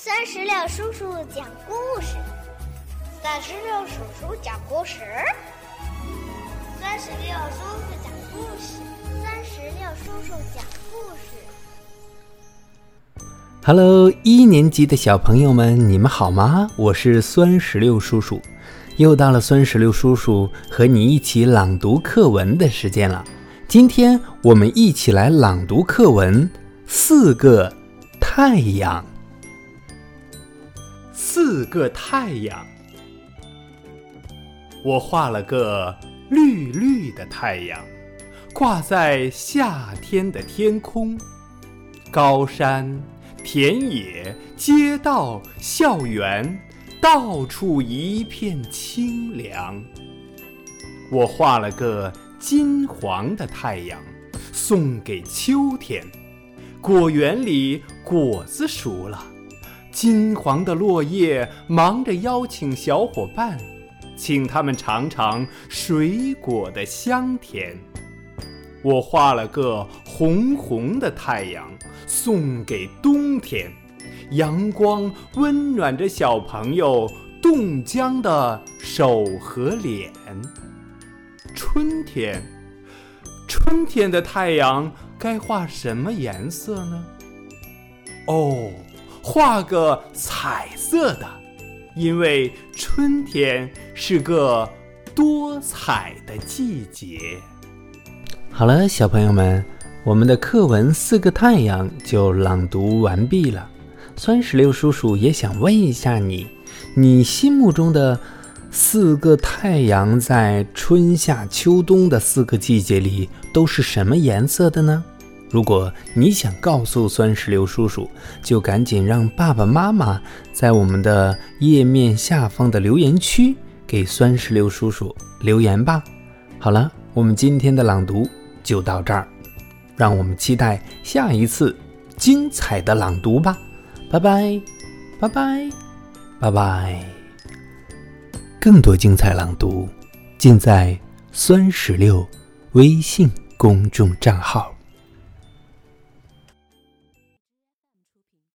三十六叔叔讲故事，三十六叔叔讲故事，三十六叔叔讲故事，三十六叔叔讲故事。Hello，一年级的小朋友们，你们好吗？我是酸石榴叔叔，又到了酸石榴叔叔和你一起朗读课文的时间了。今天我们一起来朗读课文《四个太阳》。四个太阳，我画了个绿绿的太阳，挂在夏天的天空。高山、田野、街道、校园，到处一片清凉。我画了个金黄的太阳，送给秋天。果园里果子熟了。金黄的落叶忙着邀请小伙伴，请他们尝尝水果的香甜。我画了个红红的太阳，送给冬天。阳光温暖着小朋友冻僵的手和脸。春天，春天的太阳该画什么颜色呢？哦。画个彩色的，因为春天是个多彩的季节。好了，小朋友们，我们的课文《四个太阳》就朗读完毕了。酸石榴叔叔也想问一下你，你心目中的四个太阳，在春夏秋冬的四个季节里都是什么颜色的呢？如果你想告诉酸石榴叔叔，就赶紧让爸爸妈妈在我们的页面下方的留言区给酸石榴叔叔留言吧。好了，我们今天的朗读就到这儿，让我们期待下一次精彩的朗读吧。拜拜，拜拜，拜拜。更多精彩朗读尽在酸石榴微信公众账号。